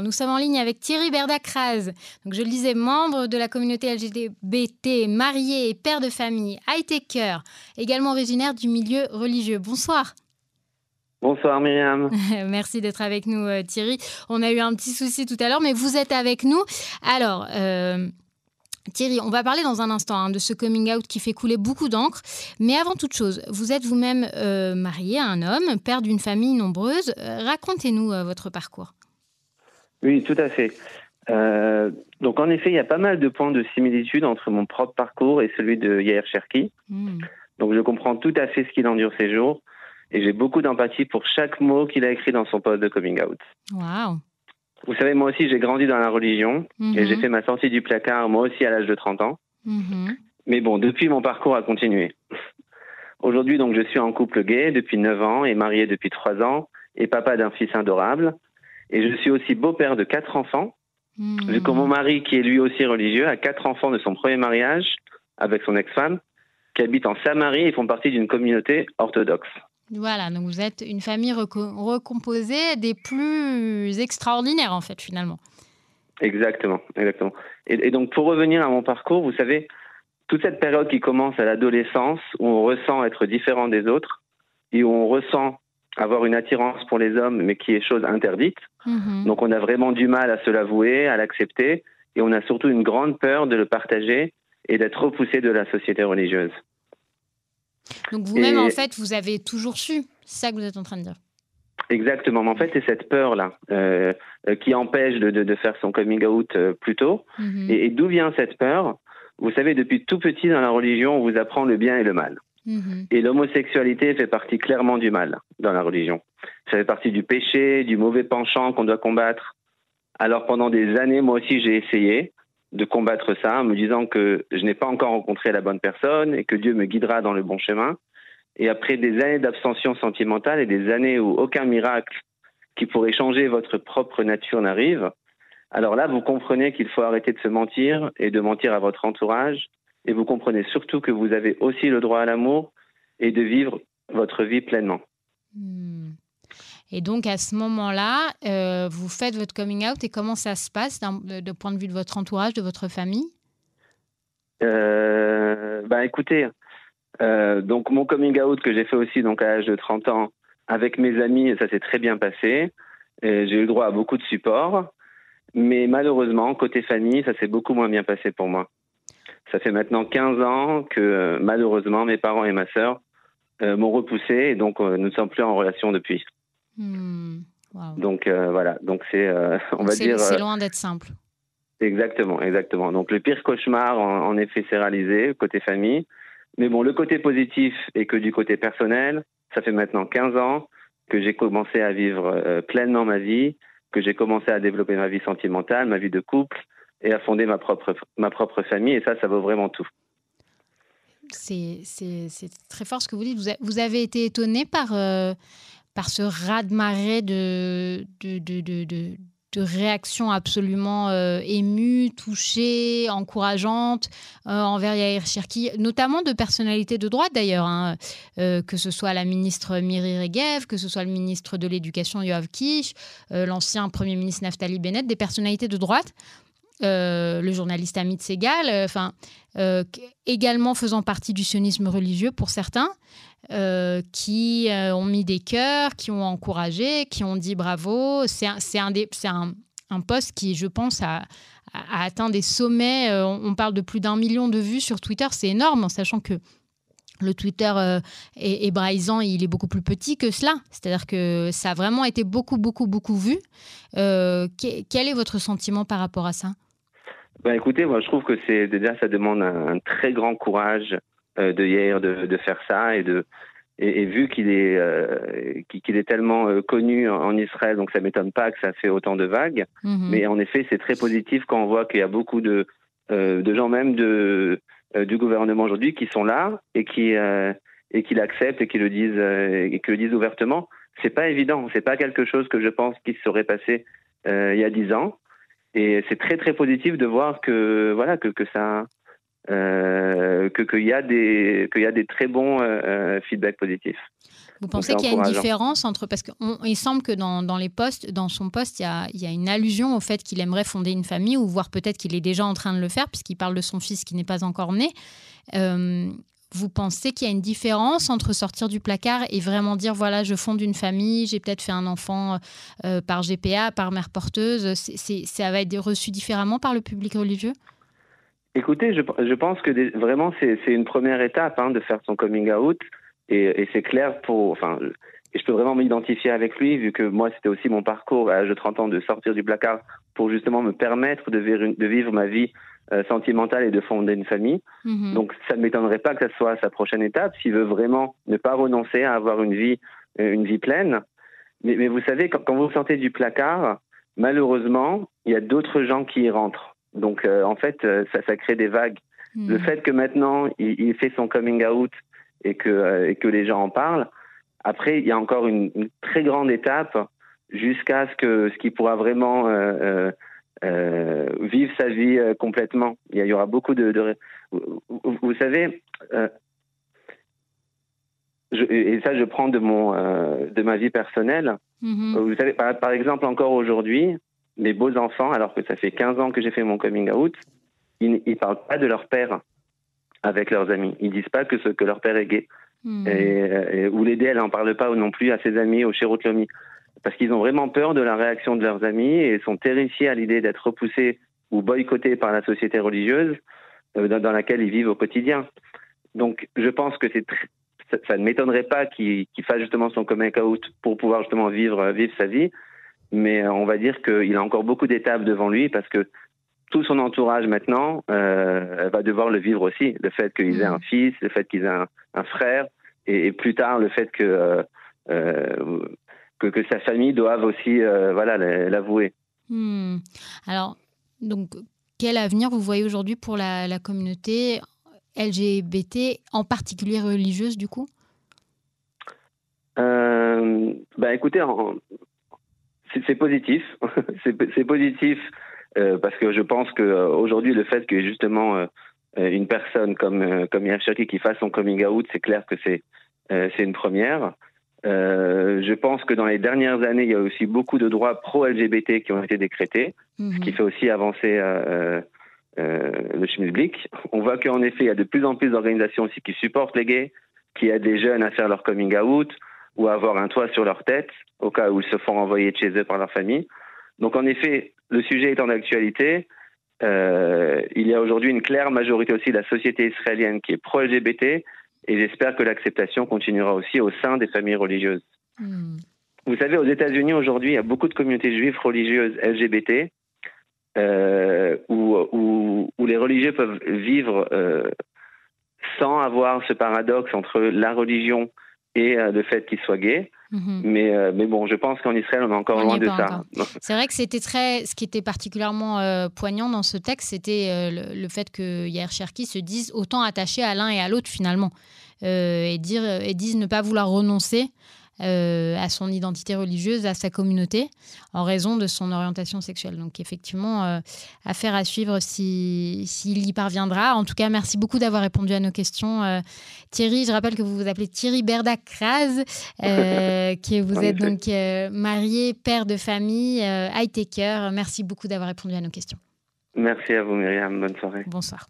nous sommes en ligne avec Thierry Berdacraz. Donc, je le disais, membre de la communauté LGBT, marié et père de famille, high-taker, également originaire du milieu religieux. Bonsoir. Bonsoir Myriam. Merci d'être avec nous euh, Thierry. On a eu un petit souci tout à l'heure, mais vous êtes avec nous. Alors, euh, Thierry, on va parler dans un instant hein, de ce coming out qui fait couler beaucoup d'encre. Mais avant toute chose, vous êtes vous-même euh, marié à un homme, père d'une famille nombreuse. Racontez-nous votre parcours. Oui, tout à fait. Euh, donc en effet, il y a pas mal de points de similitude entre mon propre parcours et celui de Yair Cherki. Hmm. Donc je comprends tout à fait ce qu'il endure ces jours et j'ai beaucoup d'empathie pour chaque mot qu'il a écrit dans son post de coming out. Wow. Vous savez, moi aussi, j'ai grandi dans la religion et j'ai mhm. fait ma sortie du placard, moi aussi, à l'âge de 30 ans. Mhm. Mais bon, depuis, mon parcours a continué. Aujourd'hui, donc, je suis en couple gay depuis 9 ans et marié depuis 3 ans et papa d'un fils adorable. Et je suis aussi beau-père de quatre enfants, mmh. vu que mon mari, qui est lui aussi religieux, a quatre enfants de son premier mariage avec son ex-femme, qui habitent en Samarie et font partie d'une communauté orthodoxe. Voilà, donc vous êtes une famille recomposée des plus extraordinaires, en fait, finalement. Exactement, exactement. Et, et, donc, pour revenir à mon parcours, vous savez, toute cette période qui commence à l'adolescence, où on ressent être différent des autres, et où on ressent avoir une attirance pour les hommes, mais qui est chose interdite. Mhm. Donc on a vraiment du mal à se l'avouer, à l'accepter, et on a surtout une grande peur de le partager et d'être repoussé de la société religieuse. Donc vous-même, en fait, vous avez toujours su, c'est ça que vous êtes en train de dire. Exactement, mais en fait, c'est cette peur-là euh, euh, qui empêche de, de, faire son coming out euh, plus tôt. Mhm. Et, et d'où vient cette peur? Vous savez, depuis tout petit dans la religion, on vous apprend le bien et le mal. Mhm. Et l'homosexualité fait partie clairement du mal dans la religion. Ça fait partie du péché, du mauvais penchant qu'on doit combattre. Alors pendant des années, moi aussi, j'ai essayé de combattre ça en me disant que je n'ai pas encore rencontré la bonne personne et que Dieu me guidera dans le bon chemin. Et après des années d'abstention sentimentale et des années où aucun miracle qui pourrait changer votre propre nature n'arrive, alors là, vous comprenez qu'il faut arrêter de se mentir et de mentir à votre entourage et vous comprenez surtout que vous avez aussi le droit à l'amour et de vivre votre vie pleinement. Hmm. Et donc à ce moment-là, euh, vous faites votre coming out et comment ça se passe de point de vue de votre entourage, de votre famille? Euh, bah, écoutez, euh, donc mon coming out que j'ai fait aussi donc à l'âge de 30 ans avec mes amis, ça s'est très bien passé. J'ai eu le droit à beaucoup de support, mais malheureusement côté famille, ça s'est beaucoup moins bien passé pour moi. Ça fait maintenant 15 ans que euh, malheureusement mes parents et ma sœur euh, m'ont repoussé et donc euh, nous ne sommes plus en relation depuis. Hmm. Donc voilà, donc c'est on va dire. C'est loin d'être simple. Exactement, exactement. Donc le pire cauchemar en, effet s'est réalisé côté famille, mais bon le côté positif est que du côté personnel, ça fait maintenant 15 ans que j'ai commencé à vivre pleinement ma vie, que j'ai commencé à développer ma vie sentimentale, ma vie de couple, et à fonder ma propre, ma propre famille. Et ça, ça vaut vraiment tout. C'est très fort ce que vous dites. Vous, avez été étonné par, euh, par ce raz-de-marée de, de, de, réactions absolument euh, émues, touchées, encourageantes euh, envers Yair Cherki, notamment de personnalités de droite d'ailleurs, hein. que ce soit la ministre Miri Regev, que ce soit le ministre de l'Éducation Yoav Kish, l'ancien Premier ministre Naftali Bennett, des personnalités de droite euh, le journaliste Amit Segal, euh, enfin, euh, également faisant partie du sionisme religieux pour certains, qui ont mis des cœurs, qui ont encouragé, qui ont dit bravo. C'est un, un, un, poste qui, je pense, a, atteint des sommets. on parle de plus d'un million de vues sur Twitter. C'est énorme, en sachant que le Twitter est, braisant, il est beaucoup plus petit que cela. C'est-à-dire que ça a vraiment été beaucoup, beaucoup, beaucoup vu. quel est votre sentiment par rapport à ça? Bah, écoutez, moi je trouve que c'est déjà ça demande un, très grand courage euh, de hier de, de, faire ça et de et, vu qu'il est euh, qu'il est tellement euh, connu en Israël, donc ça m'étonne pas que ça fait autant de vagues. Mhm. Mais en effet, c'est très positif quand on voit qu'il y a beaucoup de de gens même de du gouvernement aujourd'hui qui sont là et qui et qui l'acceptent et qui le disent et qui le disent ouvertement. C'est pas évident, c'est pas quelque chose que je pense qui serait passé il y a dix ans. Et c'est très très positif de voir que voilà que, que ça euh, que qu'il y a des qu'il y a des très bons euh, euh, feedbacks positifs. Vous pensez qu'il y a une différence entre parce qu'il semble que dans, dans, les postes, dans son poste, il y, a, il y a une allusion au fait qu'il aimerait fonder une famille ou voire peut-être qu'il est déjà en train de le faire puisqu'il parle de son fils qui n'est pas encore né. Euh, vous pensez qu'il y a une différence entre sortir du placard et vraiment dire voilà, je fonde une famille, j'ai peut-être fait un enfant euh, par GPA, par mère porteuse Ça va être reçu différemment par le public religieux? Écoutez, je, je pense que vraiment c'est, une première étape hein, de faire son coming out et, c'est clair pour. Enfin, et je peux vraiment m'identifier avec lui, vu que moi, c'était aussi mon parcours à l'âge de 30 ans de sortir du placard pour justement me permettre de vivre, de vivre ma vie euh, sentimentale et de fonder une famille. Mhm. Donc, ça ne m'étonnerait pas que ce soit sa prochaine étape, s'il veut vraiment ne pas renoncer à avoir une vie, euh, une vie pleine. Mais, mais vous savez, quand, quand, vous sortez du placard, malheureusement, il y a d'autres gens qui y rentrent. Donc, euh, en fait, ça, ça crée des vagues. Mhm. Le fait que maintenant, il, il, fait son coming out et que, et que les gens en parlent, après, il y a encore une, très grande étape jusqu'à ce que ce qui pourra vraiment euh, euh, euh, vivre sa vie complètement. Il y, aura beaucoup de, vous, savez, et ça je prends de mon de ma vie personnelle. Mm-hmm. Vous savez, par, exemple, encore aujourd'hui, mes beaux enfants, alors que ça fait 15 ans que j'ai fait mon coming out, ils ne parlent pas de leur père avec leurs amis. Ils disent pas que ce que leur père est gay. Hmm. Et, ou l'aider, elle n'en parle pas non plus à ses amis au Chérotlomi. Parce qu'ils ont vraiment peur de la réaction de leurs amis et sont terrifiés à l'idée d'être repoussés ou boycottés par la société religieuse euh, dans, laquelle ils vivent au quotidien. Donc, je pense que c'est ça, ne m'étonnerait pas qu'il fasse justement son coming out pour pouvoir justement vivre, vivre sa vie. Mais on va dire qu'il a encore beaucoup d'étapes devant lui parce que tout son entourage maintenant euh, va devoir le vivre aussi. Le fait qu'ils aient un mm. fils, le fait qu'ils aient un, frère, et, plus tard le fait que, euh, euh, que, que, sa famille doive aussi voilà, l'avouer. Mm. Alors, donc, quel avenir vous voyez aujourd'hui pour la, la, communauté LGBT, en particulier religieuse du coup? Bah, Écoutez, c'est positif. c'est positif euh, parce que je pense qu'aujourd'hui, le fait que justement euh, une personne comme euh, comme Yair qui fasse son coming out, c'est clair que c'est c'est une première. je pense que dans les dernières années, il y a aussi beaucoup de droits pro-LGBT qui ont été décrétés, ce qui mhm. fait aussi avancer le schmilblick. On voit qu'en effet, il y a de plus en plus d'organisations aussi qui supportent les gays, qui aident les jeunes à faire leur coming out ou à avoir un toit sur leur tête au cas où ils se font envoyer de chez eux par leur famille. Donc en effet, le sujet étant d'actualité, euh, il y a aujourd'hui une claire majorité aussi de la société israélienne qui est pro-LGBT et j'espère que l'acceptation continuera aussi au sein des familles religieuses. Hmm. Vous savez, aux États-Unis aujourd'hui, il y a beaucoup de communautés juives religieuses LGBT euh, où, les religieux peuvent vivre euh, sans avoir ce paradoxe entre la religion et le fait qu'ils soient gays. Mhm. Mais, euh, mais bon, je pense qu'en Israël, on est encore loin de ça. C'est vrai que c'était très. Ce qui était particulièrement euh, poignant dans ce texte, c'était euh, le, fait que Yair Cherki se dise autant attaché à l'un et à l'autre finalement. et, dire, et disent ne pas vouloir renoncer euh, à son identité religieuse, à sa communauté, en raison de son orientation sexuelle. Donc effectivement, euh, affaire à suivre s'il y parviendra. En tout cas, merci beaucoup d'avoir répondu à nos questions. Euh, Thierry, je rappelle que vous vous appelez Thierry Berdac-Kraz, que vous êtes donc marié, père de famille, high-taker. Merci beaucoup d'avoir répondu à nos questions. Merci à vous, Myriam. Bonne soirée. Bonsoir.